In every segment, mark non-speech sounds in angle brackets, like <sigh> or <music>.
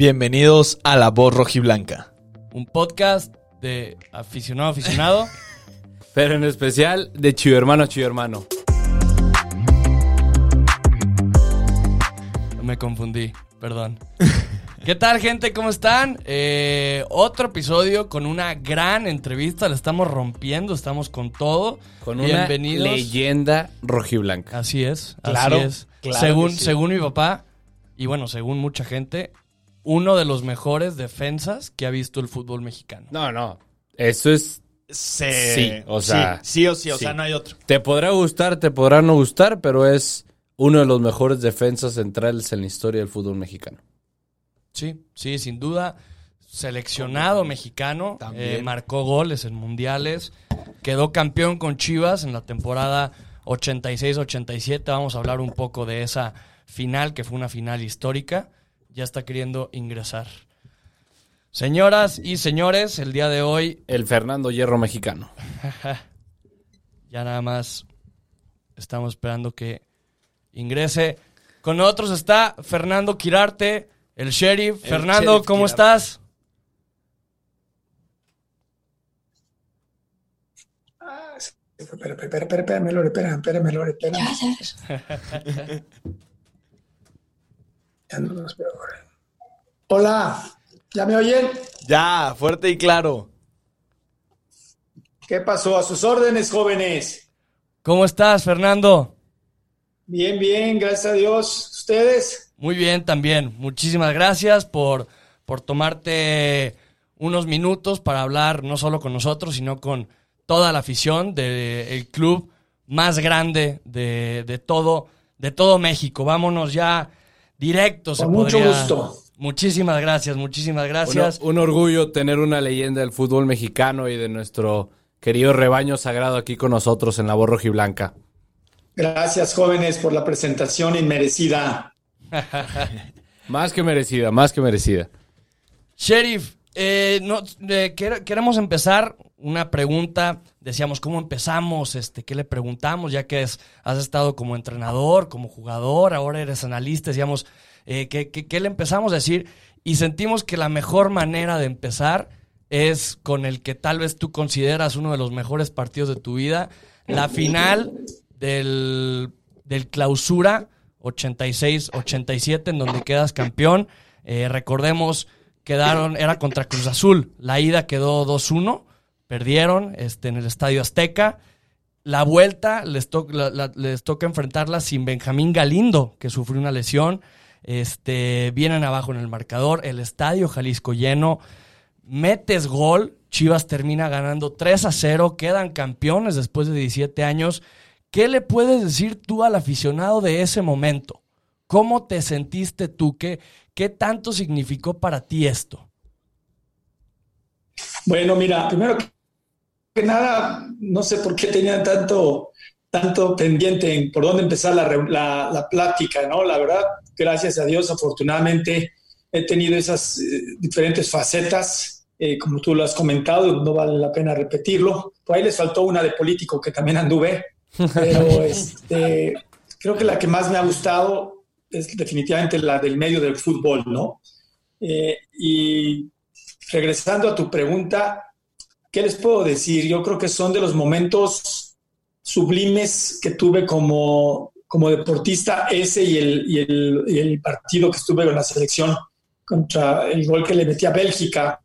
Bienvenidos a La Voz Rojiblanca. Un podcast de aficionado a aficionado. <laughs> Pero en especial de Chivo Hermano a Chivo Hermano. Me confundí, perdón. <laughs> ¿Qué tal, gente? ¿Cómo están? Eh, otro episodio con una gran entrevista. La estamos rompiendo, estamos con todo. Con Bienvenidos. una leyenda rojiblanca. Así es, Claro, así es. claro según, sí. según mi papá, y bueno, según mucha gente, uno de los mejores defensas que ha visto el fútbol mexicano. No, no. Eso es. Se- Sí, o sea, Sí, sí o sí, o sí. sea, no hay otro. Te podrá gustar, te podrá no gustar, pero es uno de los mejores defensas centrales en la historia del fútbol mexicano. Sí, sí, sin duda. Seleccionado mexicano, También. eh, marcó goles en mundiales, quedó campeón con Chivas en la temporada 86-87. Vamos a hablar un poco de esa final, que fue una final histórica. Ya está queriendo ingresar. Señoras y señores, el día de hoy El Fernando Hierro mexicano. ya nada más estamos esperando que ingrese. Con nosotros está Fernando Quirarte, el sheriff. El Fernando, sheriff ¿cómo Quirarte. estás? Espera, espera, espera, espera, espérame, Lore, espera, espérame, Lore, espérame. <laughs> Ya no nos veo ahora. Hola, ¿ya me oyen? Ya, fuerte y claro. ¿Qué pasó? A sus órdenes, jóvenes. ¿Cómo estás, Fernando? Bien, bien, gracias a Dios. ¿Ustedes? Muy bien también. Muchísimas gracias por, por tomarte unos minutos para hablar no solo con nosotros, sino con toda la afición del club más grande de, de todo, de todo México. Vámonos ya directo. se Con mucho podría- gusto. Muchísimas gracias, muchísimas gracias. Un, un orgullo tener una leyenda del fútbol mexicano y de nuestro querido rebaño sagrado aquí con nosotros en la voz rojiblanca. Gracias, jóvenes, por la presentación inmerecida. <laughs> Más que merecida, más que merecida. Sheriff, eh, no, eh, quer- queremos empezar una pregunta. Decíamos, ¿cómo empezamos? Este, ¿Qué le preguntamos? Ya que es- has estado como entrenador, como jugador, ahora eres analista. Decíamos, eh, ¿qué, qué- qué le empezamos a decir? Y sentimos que la mejor manera de empezar es con el que tal vez tú consideras uno de los mejores partidos de tu vida, la final del, del clausura 86-87, en donde quedas campeón. Eh, recordemos, quedaron, era contra Cruz Azul. La ida quedó 2-1, perdieron este, en el Estadio Azteca. La vuelta les, les toca enfrentarla sin Benjamín Galindo, que sufrió una lesión. Este, vienen abajo en el marcador, el Estadio Jalisco lleno. Metes gol, Chivas termina ganando 3 a 0, quedan campeones después de 17 años. ¿Qué le puedes decir tú al aficionado de ese momento? ¿Cómo te sentiste tú? ¿Qué, qué tanto significó para ti esto? Bueno, mira, primero que nada, no sé por qué tenían tanto, tanto pendiente en por dónde empezar la- la plática, ¿no? La verdad, gracias a Dios, afortunadamente he tenido esas eh, diferentes facetas, eh, como tú lo has comentado, no vale la pena repetirlo. Por ahí les faltó una de político que también anduve, pero <laughs> este, creo que la que más me ha gustado es definitivamente la del medio del fútbol, ¿no? Eh, y regresando a tu pregunta, ¿qué les puedo decir? Yo creo que son de los momentos sublimes que tuve como, como deportista, ese y el, y, el, y el partido que estuve con la selección contra el gol que le metí a Bélgica,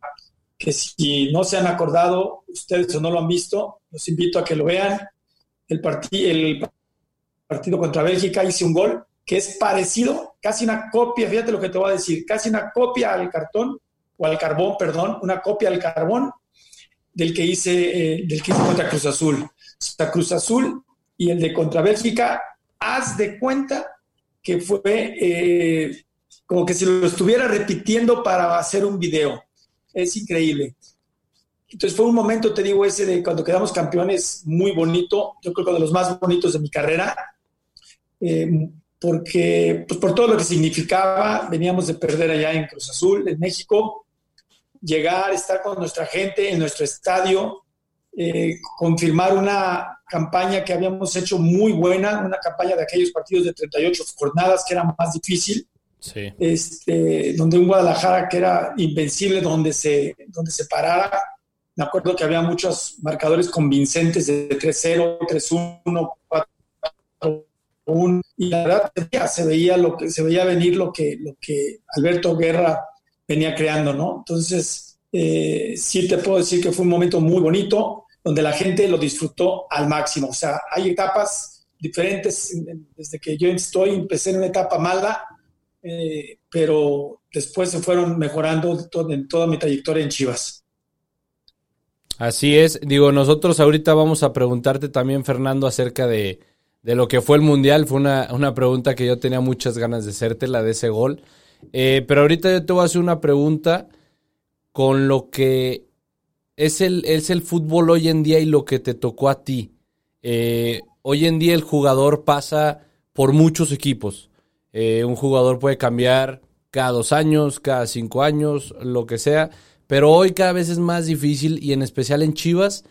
que si no se han acordado ustedes o no lo han visto, los invito a que lo vean. El, partí- el partido contra Bélgica hice un gol que es parecido, casi una copia, fíjate lo que te voy a decir, casi una copia al cartón o al carbón, perdón, una copia al carbón del que hice, eh, del que hice contra Cruz Azul. O sea, Cruz Azul y el de contra Bélgica, haz de cuenta que fue eh, como que si lo estuviera repitiendo para hacer un video. Es increíble. Entonces fue un momento, te digo, ese de cuando quedamos campeones muy bonito, yo creo que de los más bonitos de mi carrera, eh, porque pues por todo lo que significaba, veníamos de perder allá en Cruz Azul, en México, llegar, estar con nuestra gente en nuestro estadio, eh, confirmar una campaña que habíamos hecho muy buena, una campaña de aquellos partidos de 38 jornadas que era más difícil. Sí. este, donde un Guadalajara que era invencible, donde se, donde se parara. Me acuerdo que había muchos marcadores convincentes de 3-0, 3-1, 4-1, y la verdad se veía lo que se veía venir lo que, lo que Alberto Guerra venía creando, ¿no? Entonces, eh, sí te puedo decir que fue un momento muy bonito, donde la gente lo disfrutó al máximo. O sea, hay etapas diferentes. Desde que yo estoy, empecé en una etapa mala, eh, pero después se fueron mejorando en toda mi trayectoria en Chivas. Así es. Digo, nosotros ahorita vamos a preguntarte también, Fernando, acerca de, de lo que fue el Mundial. Fue una, una, pregunta que yo tenía muchas ganas de hacerte, la de ese gol. Eh, pero ahorita yo te voy a hacer una pregunta con lo que es el, es el fútbol hoy en día y lo que te tocó a ti. Eh, hoy en día el jugador pasa por muchos equipos. Eh, un jugador puede cambiar cada dos años, cada cinco años, lo que sea. Pero hoy cada vez es más difícil y en especial en Chivas,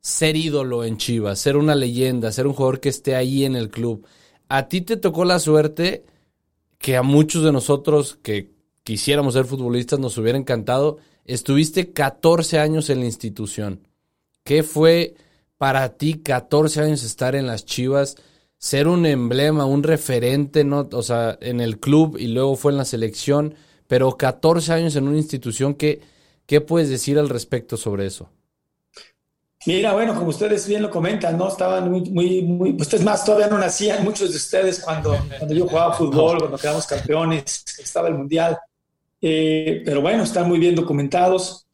ser ídolo en Chivas, ser una leyenda, ser un jugador que esté ahí en el club. A ti te tocó la suerte que a muchos de nosotros que quisiéramos ser futbolistas nos hubiera encantado. Estuviste 14 años en la institución. ¿Qué fue para ti 14 años estar en las Chivas? Ser un emblema, un referente, ¿no? O sea, en el club y luego fue en la selección, pero 14 años en una institución que ¿Qué puedes decir al respecto sobre eso? Mira, bueno, como ustedes bien lo comentan, ¿no? Estaban muy, muy, muy, pues es más, todavía no nacían <laughs> muchos de ustedes cuando, cuando yo jugaba fútbol, cuando quedamos campeones, estaba el Mundial. Eh, pero bueno, están muy bien documentados.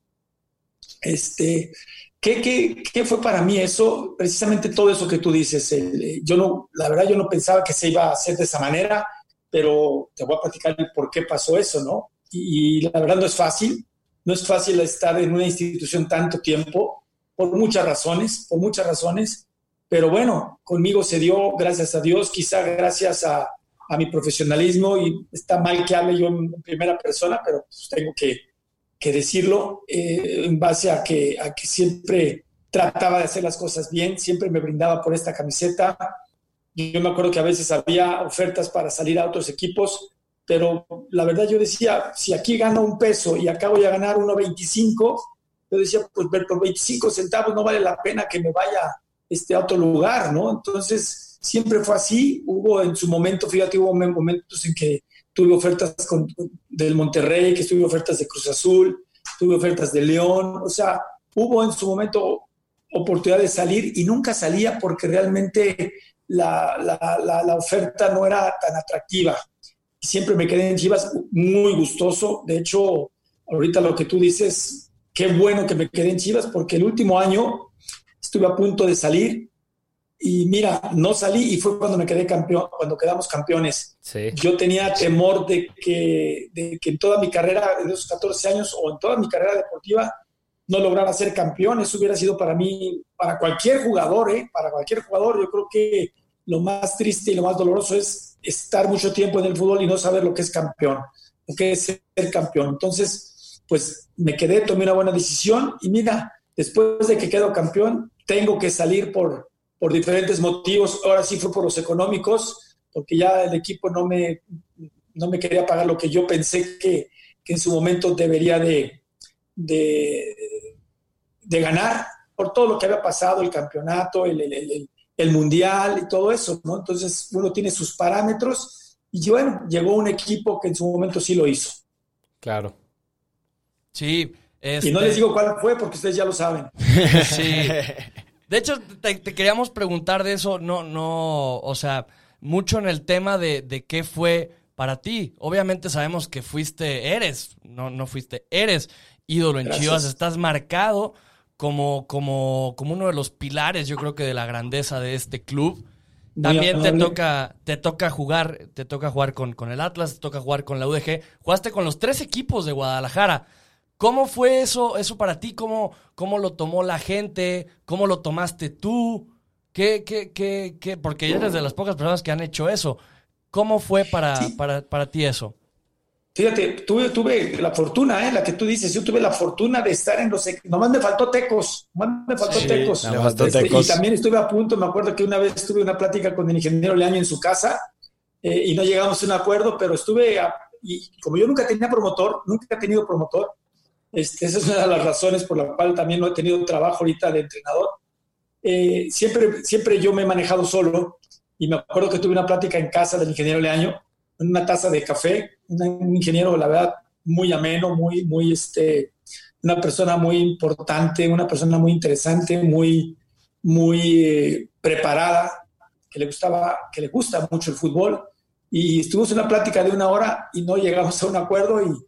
Este, ¿qué, qué, qué fue para mí eso? Precisamente todo eso que tú dices. Eh, yo no, la verdad, yo no pensaba que se iba a hacer de esa manera, pero te voy a platicar por qué pasó eso, ¿no? Y, y la verdad no es fácil no es fácil estar en una institución tanto tiempo, por muchas razones, por muchas razones, pero bueno, conmigo se dio, gracias a Dios, quizá gracias a, a mi profesionalismo, y está mal que hable yo en primera persona, pero pues tengo que, que decirlo, eh, en base a que, a que siempre trataba de hacer las cosas bien, siempre me brindaba por esta camiseta. Yo me acuerdo que a veces había ofertas para salir a otros equipos, pero la verdad yo decía, si aquí gano un peso y acabo de ganar 1.25, yo decía, pues por 25 centavos no vale la pena que me vaya este, a otro lugar, ¿no? Entonces, siempre fue así. Hubo en su momento, fíjate, hubo momentos en que tuve ofertas del Monterrey, que tuve ofertas de Cruz Azul, tuve ofertas de León, o sea, hubo en su momento oportunidad de salir y nunca salía porque realmente la, la, la, la oferta no era tan atractiva siempre me quedé en Chivas muy gustoso. De hecho, ahorita lo que tú dices, qué bueno que me quedé en Chivas porque el último año estuve a punto de salir y mira, no salí y fue cuando me quedé campeón, cuando quedamos campeones. Sí. Yo tenía temor de que, de que en toda mi carrera de esos 14 años o en toda mi carrera deportiva no lograra ser campeón. Eso hubiera sido para mí, para cualquier jugador, ¿eh? para cualquier jugador, yo creo que lo más triste y lo más doloroso es estar mucho tiempo en el fútbol y no saber lo que es campeón, lo que es ser campeón. Entonces, pues me quedé, tomé una buena decisión y mira, después de que quedo campeón, tengo que salir por, por diferentes motivos. Ahora sí fue por los económicos, porque ya el equipo no me, no me quería pagar lo que yo pensé que, que en su momento debería de, de, ganar por todo lo que había pasado, el campeonato, el, el, el el mundial y todo eso, ¿no? Entonces uno tiene sus parámetros y bueno, llegó un equipo que en su momento sí lo hizo. Claro. Sí. Este... Y no les digo cuál fue porque ustedes ya lo saben. <laughs> sí. <laughs> De hecho, te, te, queríamos preguntar de eso, no, no, o sea, mucho en el tema de, de qué fue para ti. Obviamente sabemos que fuiste, eres, no, no fuiste, eres ídolo en Gracias. Chivas, estás marcado como, como, como uno de los pilares, yo creo que de la grandeza de este club. También te toca, te toca jugar, te toca jugar con, con el Atlas, te toca jugar con la UDG. Jugaste con los tres equipos de Guadalajara. ¿Cómo fue eso, eso para ti? ¿Cómo, ¿Cómo lo tomó la gente? ¿Cómo lo tomaste tú? ¿Qué, qué, qué, qué? Porque eres de las pocas personas que han hecho eso. ¿Cómo fue para, sí. para, para ti eso? Fíjate, tuve, tuve la fortuna, ¿eh? la que tú dices, yo tuve la fortuna de estar en los... Nomás me faltó tecos, nomás me faltó sí, tecos. Me faltó este, tecos. Y también estuve a punto, me acuerdo que una vez tuve una plática con el ingeniero Leaño en su casa eh, y no llegamos a un acuerdo, pero estuve a, y como yo nunca tenía promotor, nunca he tenido promotor, este, esa es una de las razones por la cual también no he tenido trabajo ahorita de entrenador. Eh, siempre, siempre yo me he manejado solo y me acuerdo que tuve una plática en casa del ingeniero Leaño, una taza de café, un ingeniero, la verdad, muy ameno, muy, muy, este, una persona muy importante, una persona muy interesante, muy, muy eh, preparada, que le gustaba, que le gusta mucho el fútbol. Y estuvimos en una plática de una hora y no llegamos a un acuerdo y,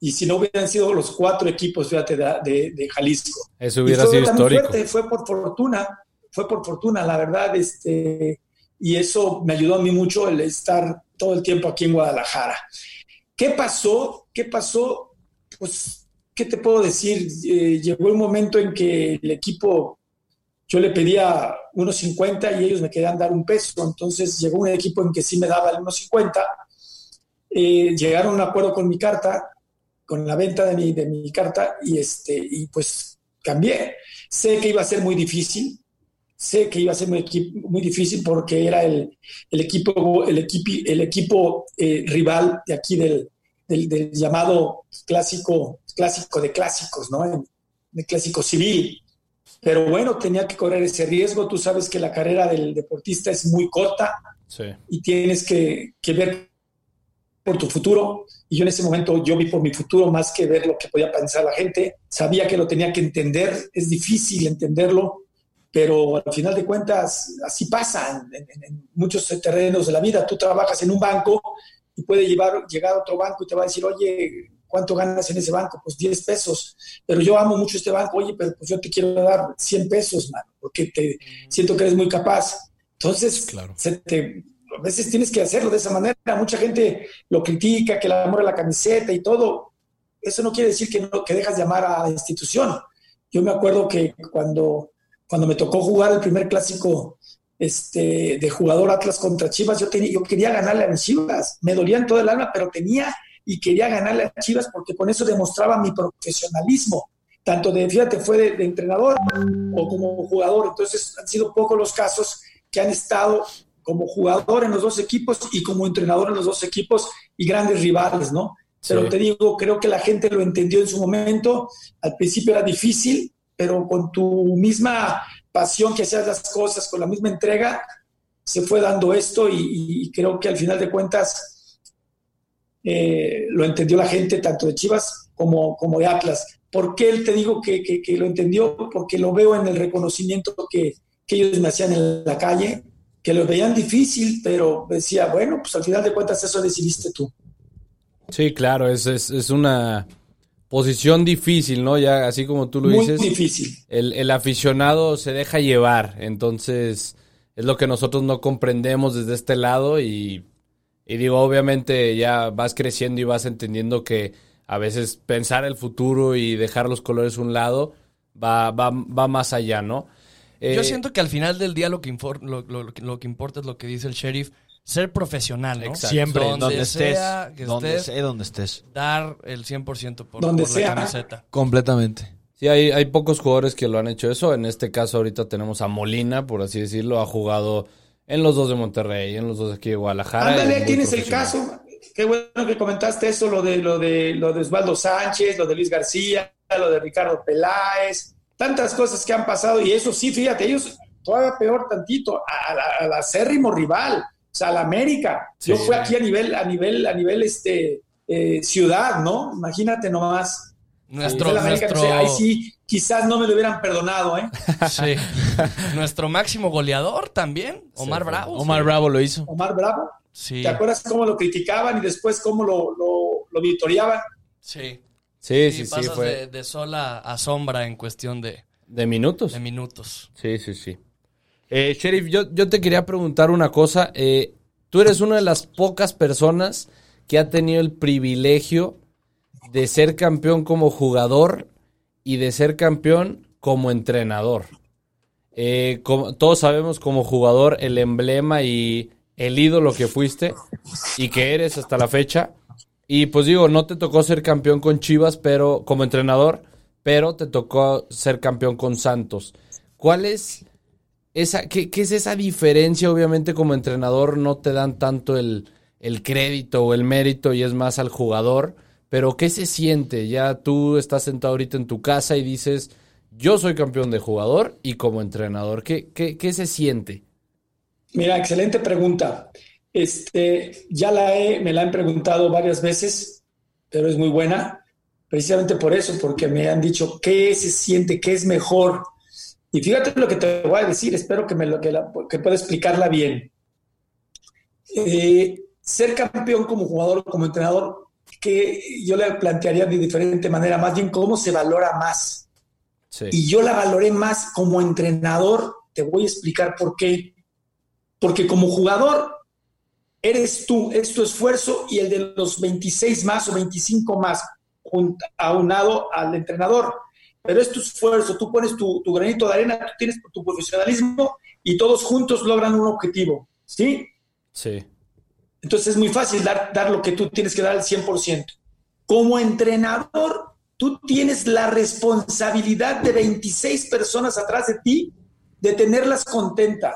y si no hubieran sido los cuatro equipos, fíjate, de, de, Jalisco. Eso hubiera sido histórico. fue por fortuna, fue por fortuna, la verdad, este, y eso me ayudó a mí mucho el estar todo el tiempo aquí en Guadalajara. ¿Qué pasó? ¿Qué pasó? Pues, ¿qué te puedo decir? Eh, llegó el momento en que el equipo, yo le pedía unos 50 y ellos me querían dar un peso, entonces llegó un equipo en que sí me daba el unos 50. Eh, llegaron a un acuerdo con mi carta, con la venta de mi, de mi carta y, este, y pues cambié. Sé que iba a ser muy difícil, sé que iba a ser muy, muy difícil porque era el, el equipo, el equipo, el equipo eh, rival de aquí del, del, llamado clásico, clásico de clásicos, ¿no? El, clásico civil. Pero bueno, tenía que correr ese riesgo. Tú sabes que la carrera del deportista es muy corta y tienes que, que ver por tu futuro y yo en ese momento yo vi por mi futuro más que ver lo que podía pensar la gente. Sabía que lo tenía que entender, es difícil entenderlo, pero al final de cuentas así pasa en, muchos terrenos de la vida. Tú trabajas en un banco y puede llevar, llegar a otro banco y te va a decir, oye, ¿cuánto ganas en ese banco? Pues 10 pesos. Pero yo amo mucho este banco, oye, pero pues yo te quiero dar 100 pesos, mano, porque te siento que eres muy capaz. Entonces, claro. se te a veces tienes que hacerlo de esa manera. Mucha gente lo critica, que el amor a la camiseta y todo. Eso no quiere decir que, no, que dejas de amar a la institución. Yo me acuerdo que cuando, cuando me tocó jugar el primer clásico este, de jugador Atlas contra Chivas, yo, tenía, yo quería ganarle a Chivas. Me dolía en todo el alma, pero tenía y quería ganarle a Chivas porque con eso demostraba mi profesionalismo. Tanto de, fíjate, fue de entrenador o como jugador. Entonces han sido pocos los casos que han estado como jugador en los dos equipos y como entrenador en los dos equipos y grandes rivales, ¿no? Pero te digo, creo que la gente lo entendió en su momento. Al principio era difícil, pero con tu misma pasión que hacías las cosas, con la misma entrega, se fue dando esto y, creo que al final de cuentas eh, lo entendió la gente, tanto de Chivas como, como de Atlas. ¿Por qué él te digo que, que, lo entendió? Porque lo veo en el reconocimiento que, que ellos me hacían en la calle, que lo veían difícil, pero decía, bueno, pues al final de cuentas eso decidiste tú. Sí, claro, es, es, una posición difícil, ¿no? Ya así como tú lo Muy dices. difícil. El, el, aficionado se deja llevar, entonces es lo que nosotros no comprendemos desde este lado y, y digo, obviamente ya vas creciendo y vas entendiendo que a veces pensar el futuro y dejar los colores a un lado va, va, va más allá, ¿no? Yo eh, siento que al final del día lo que, lo, lo, que importa es lo que dice el sheriff, ser profesional, ¿no? Siempre, donde, estés, donde, estés, donde estés. Dar el 100% por, donde por la camiseta. Completamente. Sí, hay, hay pocos jugadores que lo han hecho eso. En este caso ahorita tenemos a Molina, por así decirlo, ha jugado en los dos de Monterrey, en los dos de aquí de Guadalajara. Ándale, tienes el caso. Qué bueno que comentaste eso, lo de lo de lo de Osvaldo Sánchez, lo de Luis García, lo de Ricardo Peláez tantas cosas que han pasado y eso sí, fíjate, ellos todavía peor tantito, al acérrimo rival, o sea, la América. Yo fui aquí a nivel, a nivel, a nivel este, eh, ciudad, ¿no? Imagínate nomás. Nuestro, nuestro... ahí sí, quizás no me lo hubieran perdonado, ¿eh? <laughs> Sí. nuestro máximo goleador también, Omar Bravo. Omar Bravo lo hizo. Omar Bravo. Sí. ¿Te acuerdas cómo lo criticaban y después cómo lo, lo, lo victoriaban? Sí. Sí, sí, sí. fue... de, de, sola a sombra en cuestión de... ¿De minutos? De minutos. Sí, sí, sí. Eh, Sheriff, yo, yo, te quería preguntar una cosa. Eh, tú eres una de las pocas personas que ha tenido el privilegio de ser campeón como jugador y de ser campeón como entrenador. Eh, como, todos sabemos como jugador el emblema y el ídolo que fuiste y que eres hasta la fecha. Y pues digo, no te tocó ser campeón con Chivas, pero como entrenador, pero te tocó ser campeón con Santos. ¿Cuál es esa, qué, es esa diferencia? Obviamente como entrenador no te dan tanto el, el crédito o el mérito y es más al jugador. Pero ¿qué se siente? Ya tú estás sentado ahorita en tu casa y dices, yo soy campeón de jugador y como entrenador, ¿qué, qué, se siente? Mira, excelente pregunta. Este, ya la he, me la han preguntado varias veces, pero es muy buena, precisamente por eso, porque me han dicho qué se siente, qué es mejor. Y fíjate lo que te voy a decir, espero que me lo que, que pueda explicarla bien. Eh, ser campeón como jugador, como entrenador, que yo le plantearía de diferente manera, más bien cómo se valora más. Y yo la valoré más como entrenador, te voy a explicar por qué. Porque como jugador, eres tú, es tu esfuerzo y el de los 26 más o 25 más, aunado al entrenador. Pero es tu esfuerzo, tú pones tu, tu granito de arena, tú tienes tu profesionalismo y todos juntos logran un objetivo. ¿Sí? Sí. Entonces es muy fácil dar, dar lo que tú tienes que dar al 100%. Como entrenador, tú tienes la responsabilidad de 26 personas atrás de ti de tenerlas contenta.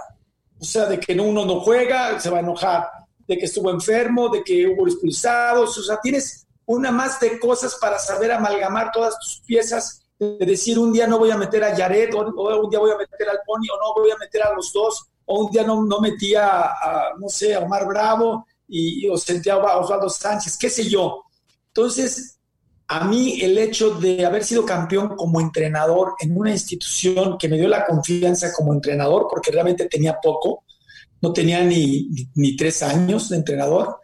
O sea, de que uno no juega, se va a enojar, de que estuvo enfermo, de que hubo expulsados. O sea, tienes una más de cosas para saber amalgamar todas tus piezas, de decir un día no voy a meter a Jared, o, un día voy a meter al Pony, o no voy a meter a los dos, o un día no, no metí a, no sé, a Omar Bravo, y, o sentía a Osvaldo Sánchez, qué sé yo. Entonces, a mí el hecho de haber sido campeón como entrenador en una institución que me dio la confianza como entrenador, porque realmente tenía poco, no tenía ni, ni, tres años de entrenador,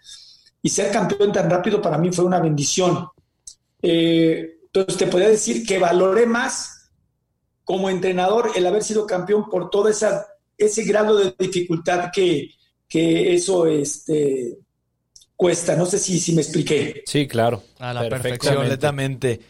y ser campeón tan rápido para mí fue una bendición. Eh, entonces te podría decir que valoré más como entrenador el haber sido campeón por todo esa, ese grado de dificultad que, que eso este, cuesta. No sé si, si me expliqué. Sí, claro. A la perfección, completamente.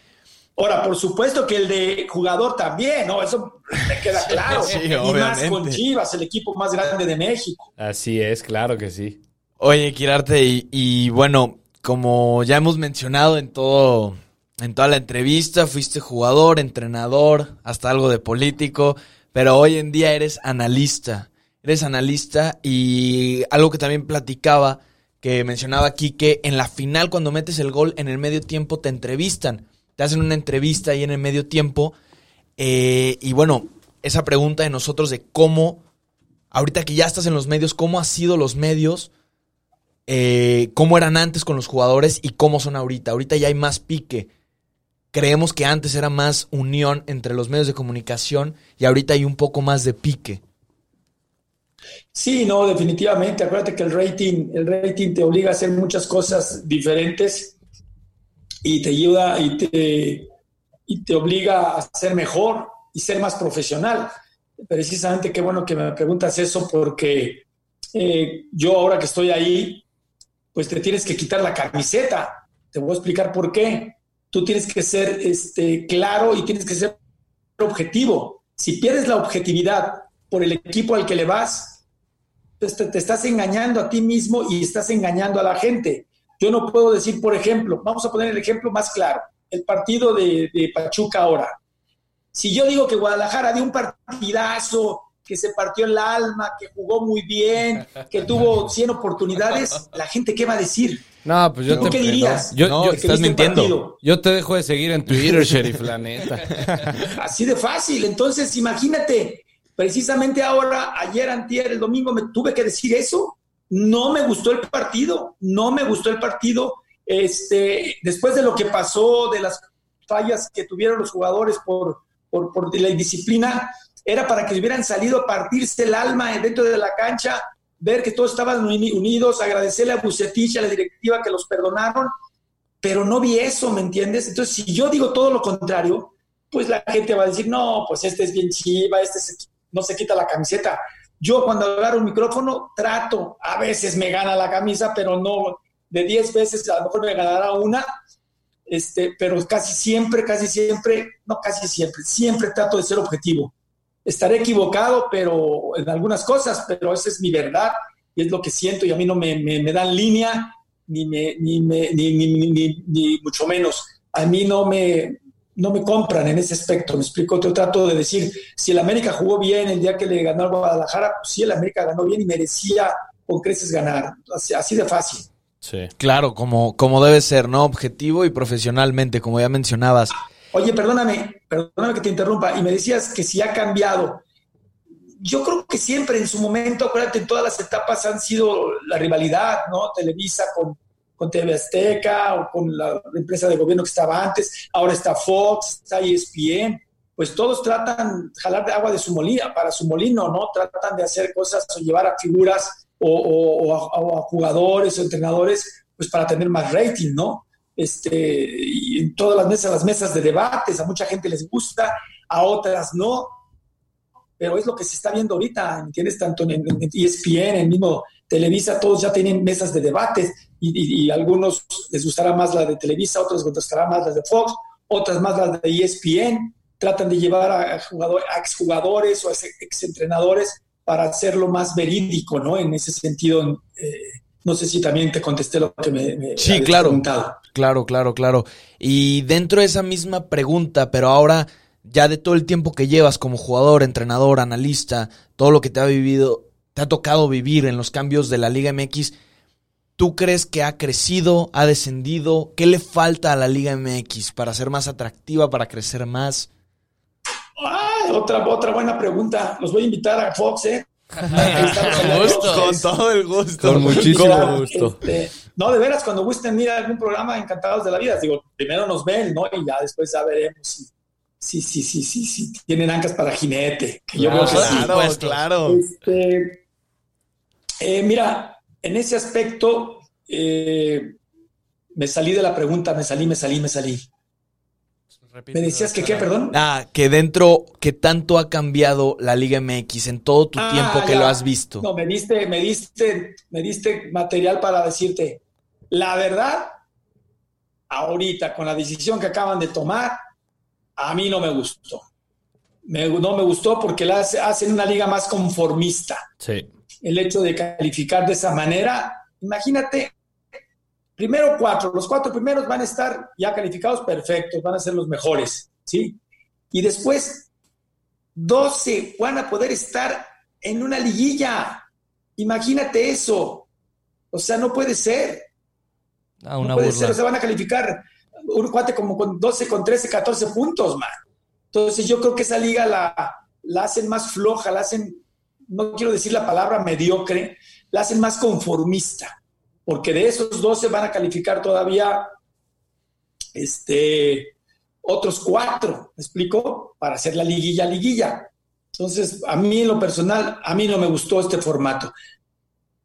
Ahora, por supuesto que el de jugador también, ¿no? Eso me queda claro. Sí, y más con Chivas, el equipo más grande de México. Así es, claro que sí. Oye, Quirarte, y, y bueno, como ya hemos mencionado en todo, en toda la entrevista, fuiste jugador, entrenador, hasta algo de político, pero hoy en día eres analista eres analista y algo que también platicaba, que mencionaba aquí, que en la final cuando metes el gol en el medio tiempo te entrevistan, te hacen una entrevista ahí en el medio tiempo eh, y bueno, esa pregunta de nosotros de cómo, ahorita que ya estás en los medios, cómo han sido los medios, eh, cómo eran antes con los jugadores y cómo son ahorita. Ahorita ya hay más pique. Creemos que antes era más unión entre los medios de comunicación y ahorita hay un poco más de pique. Sí, no, definitivamente. Acuérdate que el rating, el rating te obliga a hacer muchas cosas diferentes y te ayuda y te, y te obliga a ser mejor y ser más profesional. Precisamente qué bueno que me preguntas eso porque eh, yo ahora que estoy ahí, pues te tienes que quitar la camiseta. Te voy a explicar por qué. Tú tienes que ser este, claro y tienes que ser objetivo. Si pierdes la objetividad por el equipo al que le vas, te, estás engañando a ti mismo y estás engañando a la gente. Yo no puedo decir, por ejemplo, vamos a poner el ejemplo más claro, el partido de, Pachuca ahora. Si yo digo que Guadalajara dio un partidazo, que se partió el alma, que jugó muy bien, que tuvo <laughs> 100 oportunidades, la gente qué va a decir? No, pues yo te ¿Qué dirías? Yo, estás mintiendo. Yo te dejo de seguir en Twitter, Sheriff, la neta. <laughs> Así de fácil. Entonces, imagínate, Precisamente ahora, ayer, antier, el domingo, me tuve que decir eso. No me gustó el partido, no me gustó el partido. Este, después de lo que pasó, de las fallas que tuvieron los jugadores por, por, la indisciplina, era para que hubieran salido a partirse el alma dentro de la cancha, ver que todos estaban unidos, agradecerle a Bucetich, a la directiva que los perdonaron, pero no vi eso, ¿me entiendes? Entonces, si yo digo todo lo contrario, pues la gente va a decir, no, pues este es bien chiva, este es no se quita la camiseta. Yo cuando agarro un micrófono trato, a veces me gana la camisa, pero no, de 10 veces a lo mejor me ganará una, este, pero casi siempre, casi siempre, no casi siempre, siempre trato de ser objetivo. Estaré equivocado, pero en algunas cosas, pero esa es mi verdad y es lo que siento y a mí no me, dan línea ni, me, ni, ni, ni, ni mucho menos. A mí no me, no me compran en ese aspecto, me explico, yo trato de decir, si el América jugó bien el día que le ganó a Guadalajara, pues sí, el América ganó bien y merecía con creces ganar, así, de fácil. Sí. Claro, como, como debe ser, ¿no? Objetivo y profesionalmente, como ya mencionabas. Oye, perdóname, perdóname que te interrumpa. Y me decías que si ha cambiado. Yo creo que siempre en su momento, acuérdate, en todas las etapas han sido la rivalidad, ¿no? Televisa con, con TV Azteca o con la empresa de gobierno que estaba antes. Ahora está Fox, está ESPN. Pues todos tratan de jalar de agua de su molina, para su molino, ¿no? Tratan de hacer cosas o llevar a figuras o, a, jugadores o entrenadores, pues para tener más rating, ¿no? este, y en todas las mesas, las mesas de debates, a mucha gente les gusta, a otras no, pero es lo que se está viendo ahorita, ¿entiendes? Tanto en, en ESPN, en mismo Televisa, todos ya tienen mesas de debates y, y, y, algunos les gustará más la de Televisa, otros les gustará más las de Fox, otras más las de ESPN, tratan de llevar a, jugador, a exjugadores o a exentrenadores para hacerlo más verídico, ¿no? En ese sentido, eh, no sé si también te contesté lo que me, me sí, claro, preguntado. Claro, claro, claro. Y dentro de esa misma pregunta, pero ahora ya de todo el tiempo que llevas como jugador, entrenador, analista, todo lo que te ha vivido, te ha tocado vivir en los cambios de la Liga MX, ¿tú crees que ha crecido, ha descendido? ¿Qué le falta a la Liga MX para ser más atractiva, para crecer más? Ah, otra, otra buena pregunta. Los voy a invitar a Fox, ¿eh? <laughs> con, gusto, con todo el gusto. Con muchísimo gusto. Este, no, de veras, cuando gusten ir a algún programa Encantados de la Vida, digo, primero nos ven, ¿no? Y ya después ya veremos si, si, si, si, si tienen ancas para jinete. Que yo claro, creo que sí. Claro, claro. Este, eh, mira, en ese aspecto, eh, me salí de la pregunta, me salí, me salí, me salí. ¿Me decías que qué, perdón? Ah, que dentro, que tanto ha cambiado la Liga MX en todo tu ah, tiempo que ya. lo has visto. No, me diste, me diste, me diste material para decirte, la verdad, ahorita con la decisión que acaban de tomar, a mí no me gustó. Me, no me gustó porque la hacen una liga más conformista. Sí. El hecho de calificar de esa manera, imagínate, Primero cuatro, los cuatro primeros van a estar ya calificados perfectos, van a ser los mejores, ¿sí? Y después, 12 van a poder estar en una liguilla. Imagínate eso. O sea, no puede ser. Ah, una no puede burla. ser, o sea, van a calificar un cuate como con 12, con 13, 14 puntos, man. Entonces yo creo que esa liga la, la hacen más floja, la hacen, no quiero decir la palabra mediocre, la hacen más conformista porque de esos 12 van a calificar todavía este, otros cuatro, ¿me explico? Para hacer la liguilla, liguilla. Entonces, a mí en lo personal, a mí no me gustó este formato.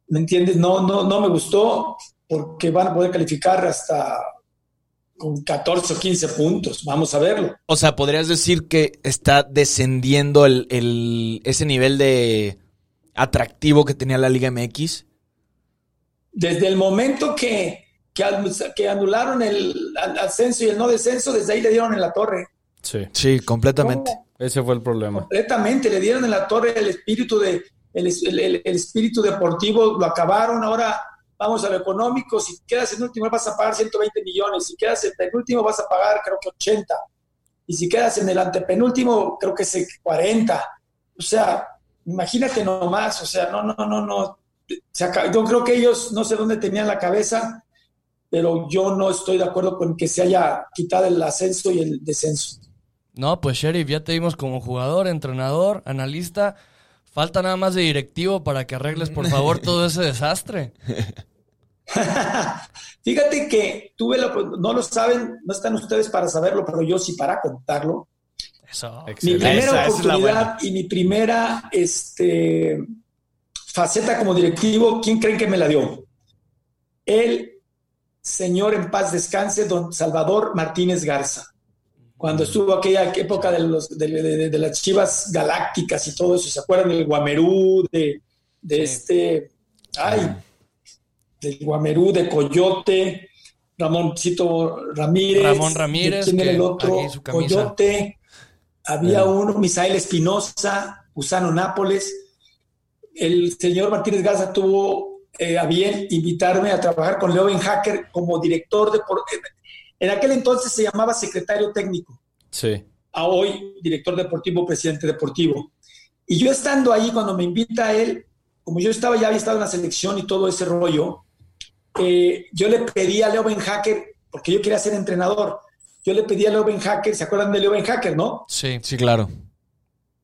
¿Me entiendes? No, no, no me gustó porque van a poder calificar hasta con 14 o 15 puntos. Vamos a verlo. O sea, ¿podrías decir que está descendiendo el, el, ese nivel de atractivo que tenía la Liga MX? desde el momento que, que, que anularon el ascenso y el no descenso, desde ahí le dieron en la torre. Sí, sí, completamente. ¿Cómo? Ese fue el problema. Completamente, le dieron en la torre el espíritu de el, el, el, el, espíritu deportivo, lo acabaron, ahora vamos a lo económico, si quedas en último vas a pagar 120 millones, si quedas en penúltimo vas a pagar creo que 80, y si quedas en el antepenúltimo creo que es 40. O sea, imagínate nomás, o sea, no, no, no, no, yo creo que ellos no sé dónde tenían la cabeza, pero yo no estoy de acuerdo con que se haya quitado el ascenso y el descenso. No, pues Sheriff, ya te vimos como jugador, entrenador, analista. Falta nada más de directivo para que arregles, por favor, todo ese desastre. <laughs> Fíjate que tuve la, no lo saben, no están ustedes para saberlo, pero yo sí para contarlo. Eso. Mi primera oportunidad y mi primera, este, faceta como directivo, ¿quién creen que me la dio? El señor en paz descanse, don Salvador Martínez Garza. Cuando estuvo aquella época de, los, de, de, de las chivas galácticas y todo eso, ¿se acuerdan del Guamerú, de, de sí. este, ay, del Guamerú, de Coyote, Ramoncito Ramírez. Ramón Ramírez. ¿Quién era el otro? Coyote. Había uno, Misael Espinosa, Usano Nápoles el señor Martínez Garza tuvo eh, a bien invitarme a trabajar con Leo Ben Hacker como director de... En aquel entonces se llamaba secretario técnico. Sí. A hoy director deportivo, presidente deportivo. Y yo estando ahí, cuando me invita a él, como yo estaba ya había estado en la selección y todo ese rollo, eh, yo le pedí a Leo Ben Hacker, porque yo quería ser entrenador, yo le pedí a Leo Ben Hacker, ¿se acuerdan de Leo Ben Hacker, no? Sí. Sí, claro.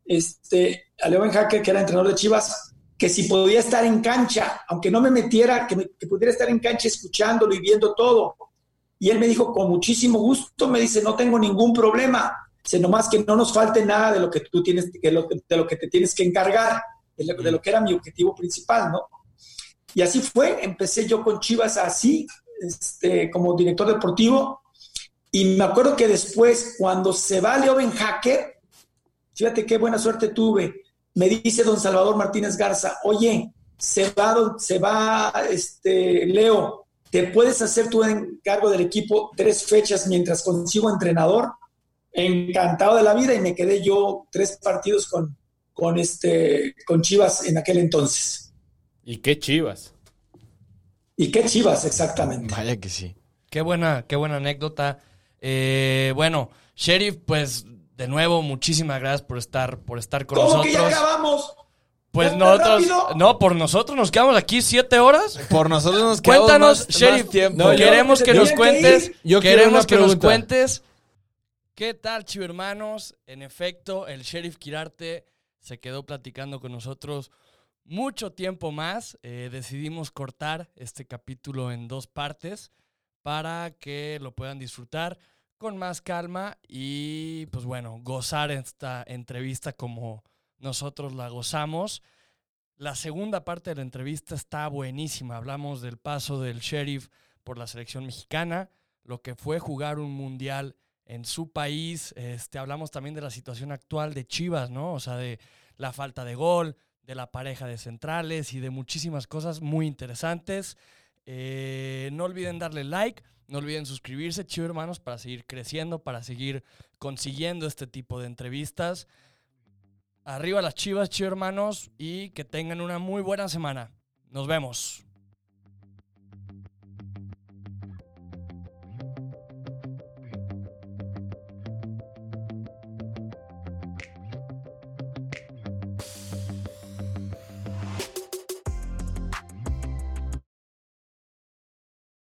Este, a Leo Ben Hacker, que era entrenador de Chivas, que si podía estar en cancha, aunque no me metiera, que, me- que pudiera estar en cancha escuchándolo y viendo todo. Y él me dijo, con muchísimo gusto, me dice, no tengo ningún problema, dice, nomás que no nos falte nada de lo que tú tienes, lo- de lo que te tienes que encargar, de lo, de lo que era mi objetivo principal, ¿no? Y así fue, empecé yo con Chivas así, este, como director deportivo, y me acuerdo que después, cuando se va Leo Ben Hacker, fíjate qué buena suerte tuve, me dice don Salvador Martínez Garza, oye, se va, se va este, Leo, ¿te puedes hacer tu encargo del equipo tres fechas mientras consigo entrenador? Encantado de la vida y me quedé yo tres partidos con, con, este, con Chivas en aquel entonces. ¿Y qué chivas? ¿Y qué Chivas exactamente? Vaya que sí. Qué buena, qué buena anécdota. Eh, bueno, Sheriff, pues de nuevo, muchísimas gracias por estar, por estar con ¿Cómo que ya nosotros. acabamos? Pues ¿Tan nosotros, rápido? no, por nosotros nos quedamos aquí siete horas. Por nosotros nos quedamos Cuéntanos, más, Sheriff, más tiempo. No, queremos que nos que cuentes. Yo quiero queremos que nos cuentes qué tal, chivo hermanos. En efecto, el Sheriff Quirarte se quedó platicando con nosotros mucho tiempo más. Eh, decidimos cortar este capítulo en dos partes para que lo puedan disfrutar con más calma y, pues bueno, gozar esta entrevista como nosotros la gozamos. La segunda parte de la entrevista está buenísima. Hablamos del paso del sheriff por la selección mexicana, lo que fue jugar un mundial en su país. Este, hablamos también de la situación actual de Chivas, ¿no? O sea, de la falta de gol, de la pareja de centrales y de muchísimas cosas muy interesantes. Eh, no olviden darle like, no olviden suscribirse, chivo hermanos, para seguir creciendo, para seguir consiguiendo este tipo de entrevistas. Arriba las chivas, chivo hermanos, y que tengan una muy buena semana. Nos vemos.